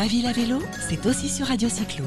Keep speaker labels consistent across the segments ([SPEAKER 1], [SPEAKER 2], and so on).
[SPEAKER 1] Ma ville à vélo, c'est aussi sur Radio Cyclo.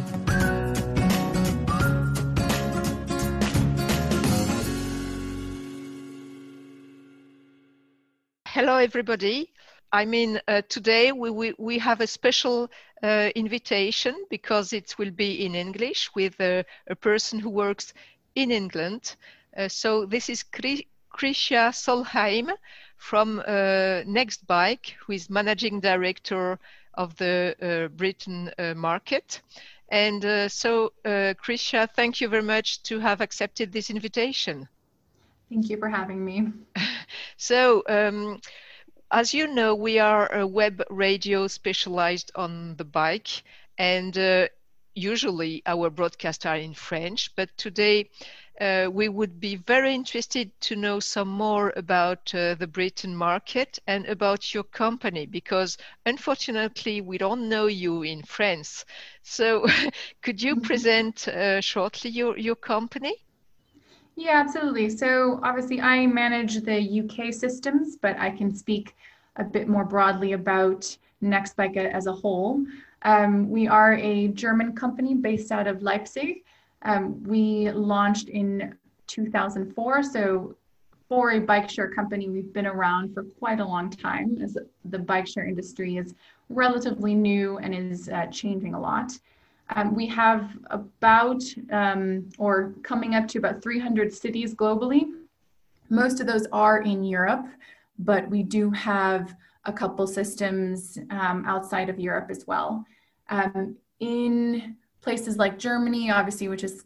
[SPEAKER 2] Hello, everybody. I mean, uh, today we, we, we have a special uh, invitation because it will be in English with a, a person who works in England. Uh, so this is Krysia Solheim from uh, Nextbike, who is managing director of the uh, Britain uh, market. And uh, so, uh, Krysia, thank you very much to have accepted this invitation.
[SPEAKER 3] Thank you for having me.
[SPEAKER 2] so, um, as you know, we are a web radio specialized on the bike, and uh, usually our broadcasts are in French, but today uh, we would be very interested to know some more about uh, the Britain market and about your company because unfortunately we don't know you in France. So could you mm-hmm. present uh, shortly your, your company?
[SPEAKER 3] Yeah, absolutely. So obviously I manage the UK systems, but I can speak a bit more broadly about Nextbike as a whole. Um, we are a German company based out of Leipzig. Um, we launched in 2004. So, for a bike share company, we've been around for quite a long time as the bike share industry is relatively new and is uh, changing a lot. Um, we have about, um, or coming up to about 300 cities globally. Most of those are in Europe, but we do have a couple systems um, outside of Europe as well. Um, in places like Germany, obviously, which is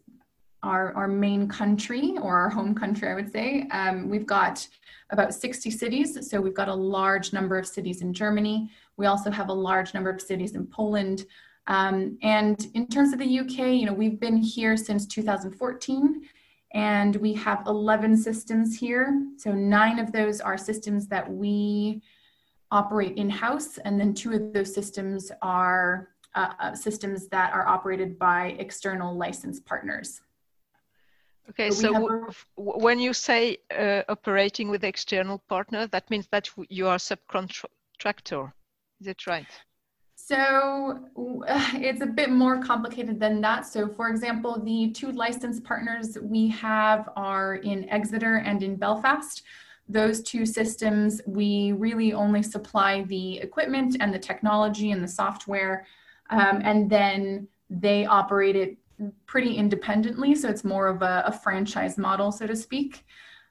[SPEAKER 3] our, our main country or our home country, I would say. Um, we've got about 60 cities. So we've got a large number of cities in Germany. We also have a large number of cities in Poland. Um, and in terms of the UK, you know, we've been here since 2014 and we have 11 systems here. So nine of those are systems that we operate in-house and then two of those systems are uh, uh, systems that are operated by external license partners.
[SPEAKER 2] Okay, so, so when you say uh, operating with external partner, that means that you are subcontractor. Is it right?
[SPEAKER 3] So it's a bit more complicated than that. So, for example, the two license partners we have are in Exeter and in Belfast. Those two systems, we really only supply the equipment and the technology and the software um, and then they operate it pretty independently. So it's more of a, a franchise model, so to speak.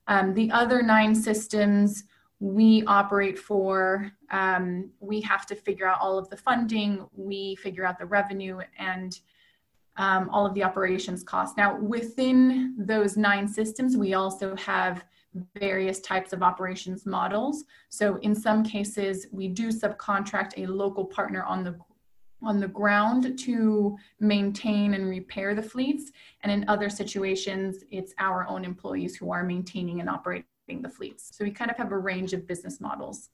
[SPEAKER 3] Um, the other nine systems we operate for, um, we have to figure out all of the funding, we figure out the revenue, and um, all of the operations costs. Now, within those nine systems, we also have various types of operations models. So, in some cases, we do subcontract a local partner on the on the ground to maintain and repair the fleets. And in other situations, it's our own employees who are maintaining and operating the fleets. So we kind of have a range of business models.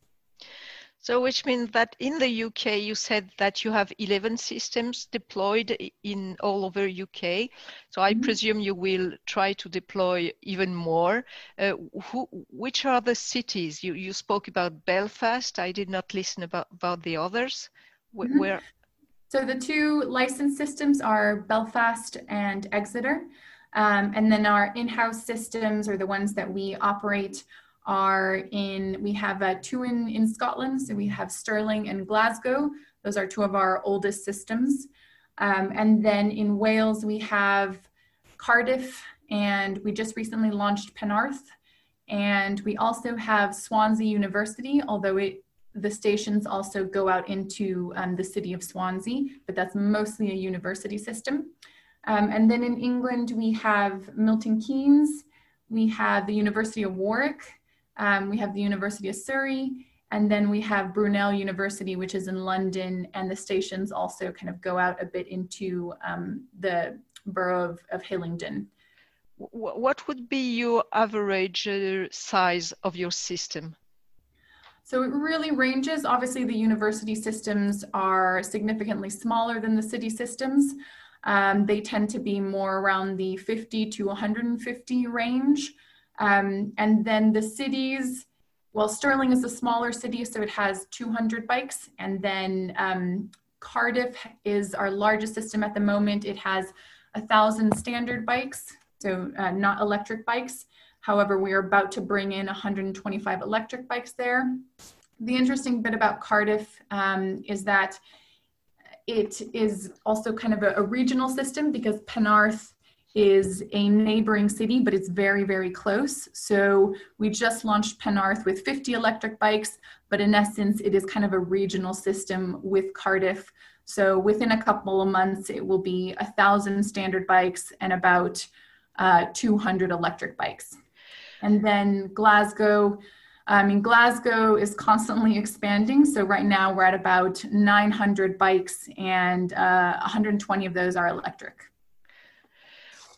[SPEAKER 2] So, which means that in the UK, you said that you have 11 systems deployed in all over UK. So, I mm-hmm. presume you will try to deploy even more. Uh, who, which are the cities? You, you spoke about Belfast. I did not listen about, about the others. mm-hmm. Where
[SPEAKER 3] so the two license systems are Belfast and Exeter. Um, and then our in-house systems or the ones that we operate are in, we have uh, two in, in Scotland. So we have Stirling and Glasgow. Those are two of our oldest systems. Um, and then in Wales, we have Cardiff and we just recently launched Penarth. And we also have Swansea University, although it the stations also go out into um, the city of Swansea, but that's mostly a university system. Um, and then in England, we have Milton Keynes, we have the University of Warwick, um, we have the University of Surrey, and then we have Brunel University, which is in London, and the stations also kind of go out a bit into um, the borough of, of Hillingdon.
[SPEAKER 2] What would be your average uh, size of your system?
[SPEAKER 3] So it really ranges. Obviously, the university systems are significantly smaller than the city systems. Um, they tend to be more around the 50 to 150 range. Um, and then the cities, well, Stirling is a smaller city, so it has 200 bikes. And then um, Cardiff is our largest system at the moment. It has a thousand standard bikes, so uh, not electric bikes. However, we are about to bring in 125 electric bikes there. The interesting bit about Cardiff um, is that it is also kind of a, a regional system because Penarth is a neighboring city, but it's very, very close. So we just launched Penarth with 50 electric bikes, but in essence, it is kind of a regional system with Cardiff. So within a couple of months, it will be a thousand standard bikes and about uh, 200 electric bikes. And then Glasgow, I mean, Glasgow is constantly expanding. So right now we're at about 900 bikes and uh, 120 of those are electric.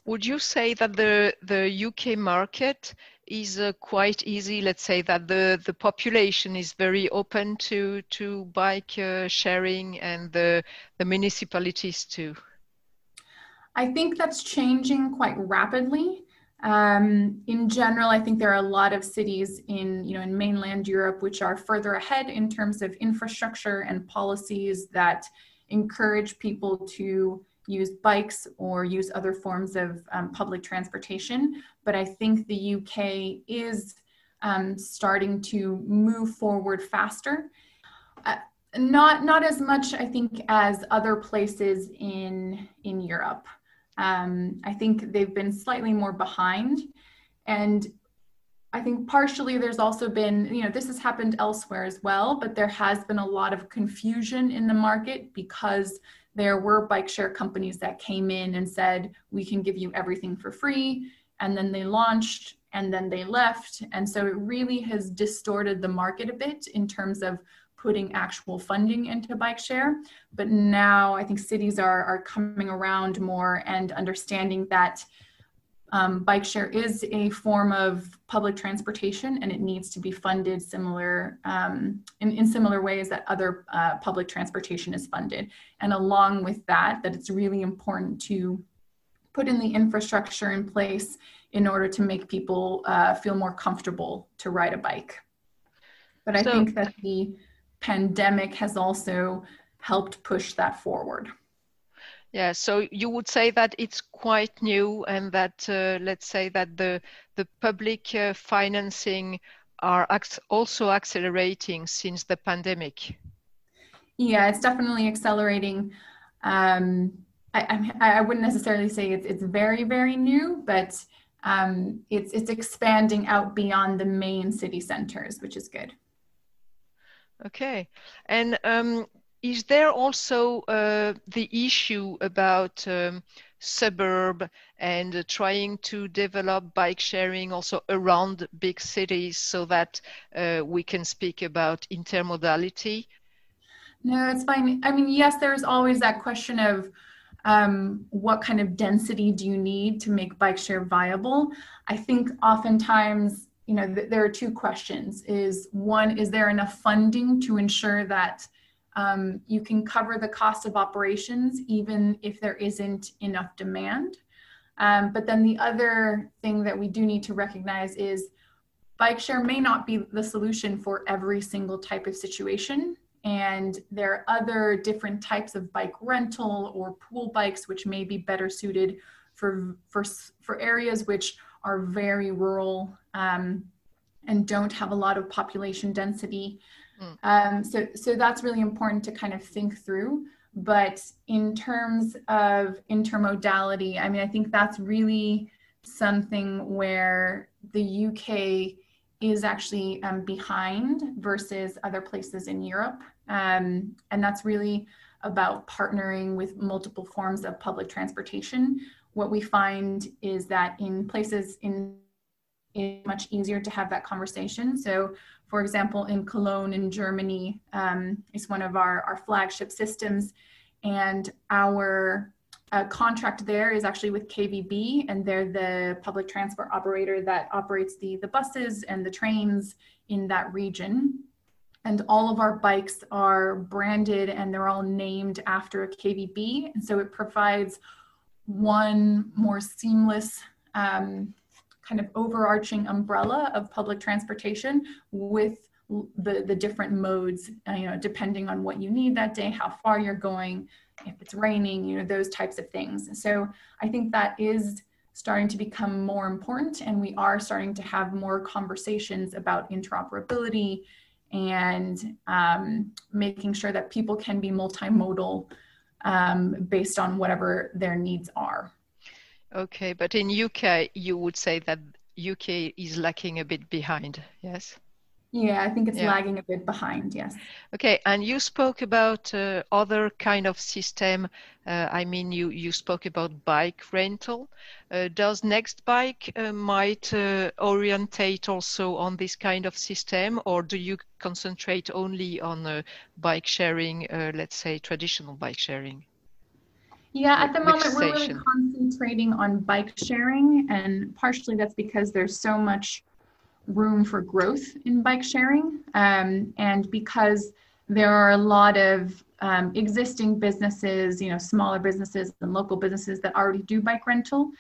[SPEAKER 2] Would you say that the, the UK market is uh, quite easy? Let's say that the, the population is very open to, to bike uh, sharing and the, the municipalities too?
[SPEAKER 3] I think that's changing quite rapidly. Um, in general, I think there are a lot of cities in, you know, in mainland Europe which are further ahead in terms of infrastructure and policies that encourage people to use bikes or use other forms of um, public transportation. But I think the UK is um, starting to move forward faster. Uh, not not as much, I think, as other places in in Europe. Um, I think they've been slightly more behind, and I think partially there's also been, you know, this has happened elsewhere as well, but there has been a lot of confusion in the market because there were bike share companies that came in and said, we can give you everything for free. And then they launched and then they left. And so it really has distorted the market a bit in terms of putting actual funding into bike share. But now I think cities are, are coming around more and understanding that um, bike share is a form of public transportation and it needs to be funded similar um, in, in similar ways that other uh, public transportation is funded. And along with that, that it's really important to put in the infrastructure in place in order to make people uh, feel more comfortable to ride a bike. But I so, think that the pandemic has also helped push that forward.
[SPEAKER 2] Yeah, so you would say that it's quite new and that, uh, let's say that the, the public uh, financing are also accelerating since the pandemic.
[SPEAKER 3] Yeah, it's definitely accelerating. Um, I, I, I, wouldn't necessarily say it's, it's very, very new, but um, it's, it's expanding out beyond the main city centers, which is good.
[SPEAKER 2] Okay. And um, is there also uh, the issue about um, suburb and uh, trying to develop bike sharing also around big cities so that uh, we can speak about intermodality?
[SPEAKER 3] No, it's fine. I mean, yes, there's always that question of um, what kind of density do you need to make bike share viable? I think oftentimes, you know, th- there are two questions. Is one, is there enough funding to ensure that um, you can cover the cost of operations even if there isn't enough demand. Um, but then the other thing that we do need to recognize is bike share may not be the solution for every single type of situation. And there are other different types of bike rental or pool bikes, which may be better suited for, for, for areas which are very rural um, and don't have a lot of population density. Mm. Um, so, so that's really important to kind of think through. But in terms of intermodality, I mean, I think that's really something where the UK is actually um, behind versus other places in Europe. Um, and that's really about partnering with multiple forms of public transportation. What we find is that in places in it's much easier to have that conversation. So for example, in Cologne in Germany um, one of our, our flagship systems. And our uh, contract there is actually with KVB, and they're the public transport operator that operates the, the buses and the trains in that region. And all of our bikes are branded and they're all named after KVB. And so it provides one more seamless um, kind of overarching umbrella of public transportation with the the different modes uh, you know depending on what you need that day how far you're going if it's raining you know those types of things. So i think that is starting to become more important and we are starting to have more conversations about interoperability and um, making sure that people can be multimodal um, based on whatever their needs are.
[SPEAKER 2] Okay but in uk you would say that uk is lacking a bit behind yes
[SPEAKER 3] yeah, I think it's yeah. lagging a bit behind, yes.
[SPEAKER 2] Okay, and you spoke about uh, other kind of system. Uh, I mean, you, you spoke about bike rental. Uh, does Nextbike uh, might uh, orientate also on this kind of system, or do you concentrate only on uh, bike sharing, let's say traditional bike sharing?
[SPEAKER 3] Yeah, at the moment we're really concentrating on bike sharing, and partially that's because there's so much room for growth in bike sharing. Um, and because there are a lot of um, existing businesses, you know, smaller businesses and local businesses that already do bike rental.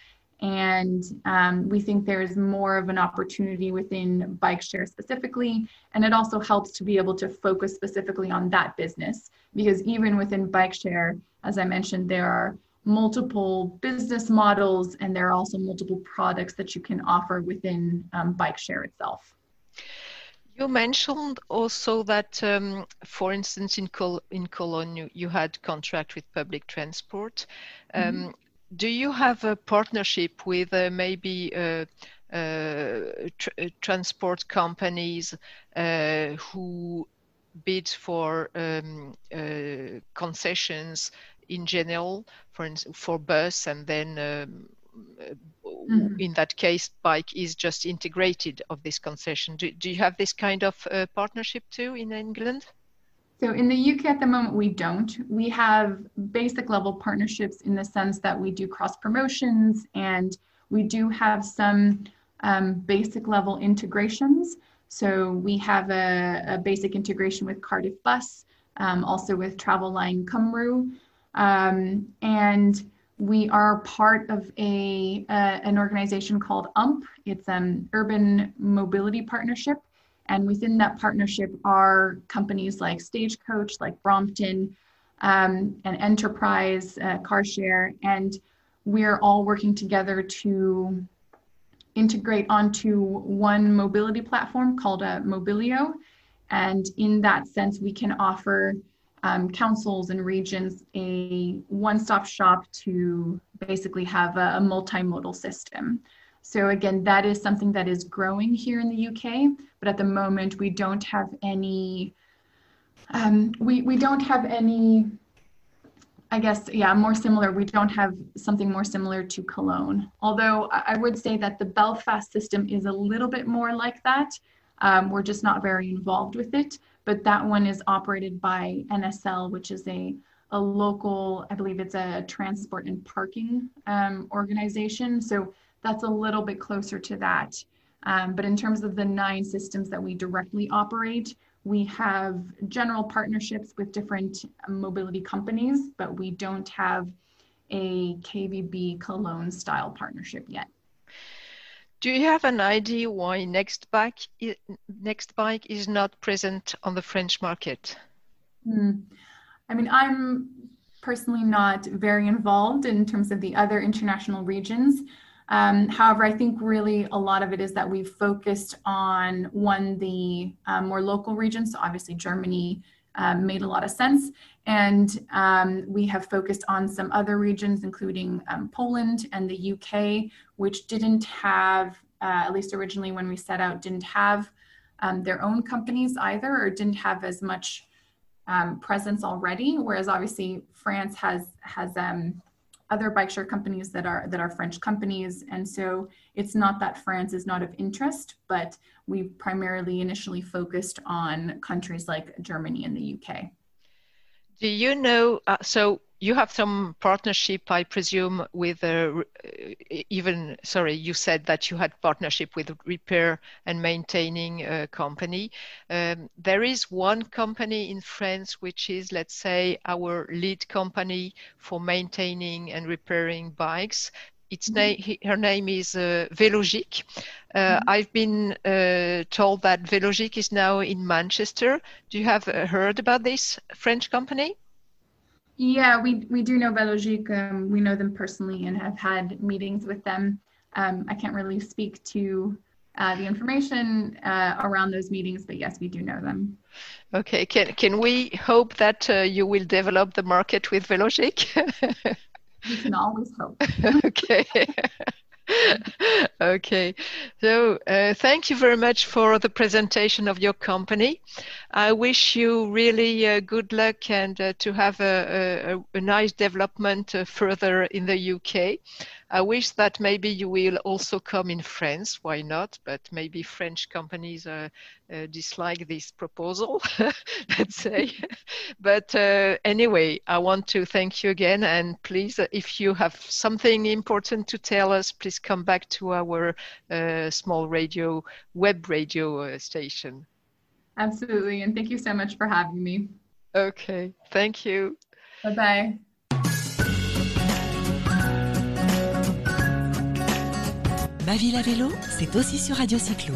[SPEAKER 3] And um, we think there is more of an opportunity within bike share specifically. And it also helps to be able to focus specifically on that business because even within bike share, as I mentioned, there are multiple business models and there are also multiple products that you can offer within um, bike share itself
[SPEAKER 2] you mentioned also that um, for instance in, Col- in cologne you, you, had contract with public transport um, mm-hmm. do you have a partnership with uh, maybe uh, uh, tr- uh, transport companies uh, who bid for um, uh, concessions in general, for for bus, and then um, mm-hmm. in that case, bike is just integrated of this concession. Do, do you have this kind of uh, partnership too in England?
[SPEAKER 3] So in the UK at the moment, we don't. We have basic level partnerships in the sense that we do cross promotions and we do have some um, basic level integrations. So we have a, a basic integration with Cardiff Bus, um, also with Traveline Cymru. Um, and we are part of a, uh, an organization called UMP. It's an urban mobility partnership. And within that partnership are companies like Stagecoach, like Brompton, um, and Enterprise, uh, CarShare. And we're all working together to integrate onto one mobility platform called a uh, Mobilleo. And in that sense, we can offer um, councils and regions a one-stop shop to basically have a, a, multimodal system. So again, that is something that is growing here in the UK, but at the moment we don't have any, um, we, we don't have any, I guess, yeah, more similar. We don't have something more similar to Cologne. Although I would say that the Belfast system is a little bit more like that. Um, we're just not very involved with it but that one is operated by NSL, which is a, a local, I believe it's a transport and parking um, organization. So that's a little bit closer to that. Um, but in terms of the nine systems that we directly operate, we have general partnerships with different mobility companies, but we don't have a KVB Cologne style partnership yet.
[SPEAKER 2] Do you have an idea why Nextbike, Nextbike is not present on the French market?
[SPEAKER 3] Mm. I mean, I'm personally not very involved in terms of the other international regions. Um, however, I think really a lot of it is that we've focused on one, the um, more local regions. So obviously Germany um, made a lot of sense. And um, we have focused on some other regions, including um, Poland and the UK, which didn't have, uh, at least originally when we set out, didn't have um, their own companies either, or didn't have as much um, presence already. Whereas obviously France has has um, other bike share companies that are that are French companies, and so it's not that France is not of interest, but we primarily initially focused on countries like Germany and the UK.
[SPEAKER 2] Do you know? Uh, so you have some partnership, I presume, with uh, even. Sorry, you said that you had partnership with repair and maintaining uh, company. Um, there is one company in France which is, let's say, our lead company for maintaining and repairing bikes. its name, her name is uh, Velogik. Uh, I've been uh, told that Velogik is now in Manchester. Do you have uh, heard about this French company?
[SPEAKER 3] Yeah, we, we do know Velogik. Um, we know them personally and have had meetings with them. Um, I can't really speak to uh, the information uh, around those meetings, but yes, we do know them.
[SPEAKER 2] Okay, can can we hope that uh, you will develop the market with Velogik?
[SPEAKER 3] we can always hope.
[SPEAKER 2] okay. okay, so uh, thank you very much for the presentation of your company. I wish you really uh, good luck and uh, to have a, a, a nice development uh, further in the UK. I wish that maybe you will also come in France. Why not? But maybe French companies uh, uh, dislike this proposal, let's say. but uh, anyway, I want to thank you again. And please, if you have something important to tell us, please come back to our small radio, web radio station.
[SPEAKER 3] Absolutely. And thank you so much for having me.
[SPEAKER 2] Okay. Thank you.
[SPEAKER 3] Bye bye.
[SPEAKER 1] Ma ville à vélo, c'est aussi sur Radio Cyclo.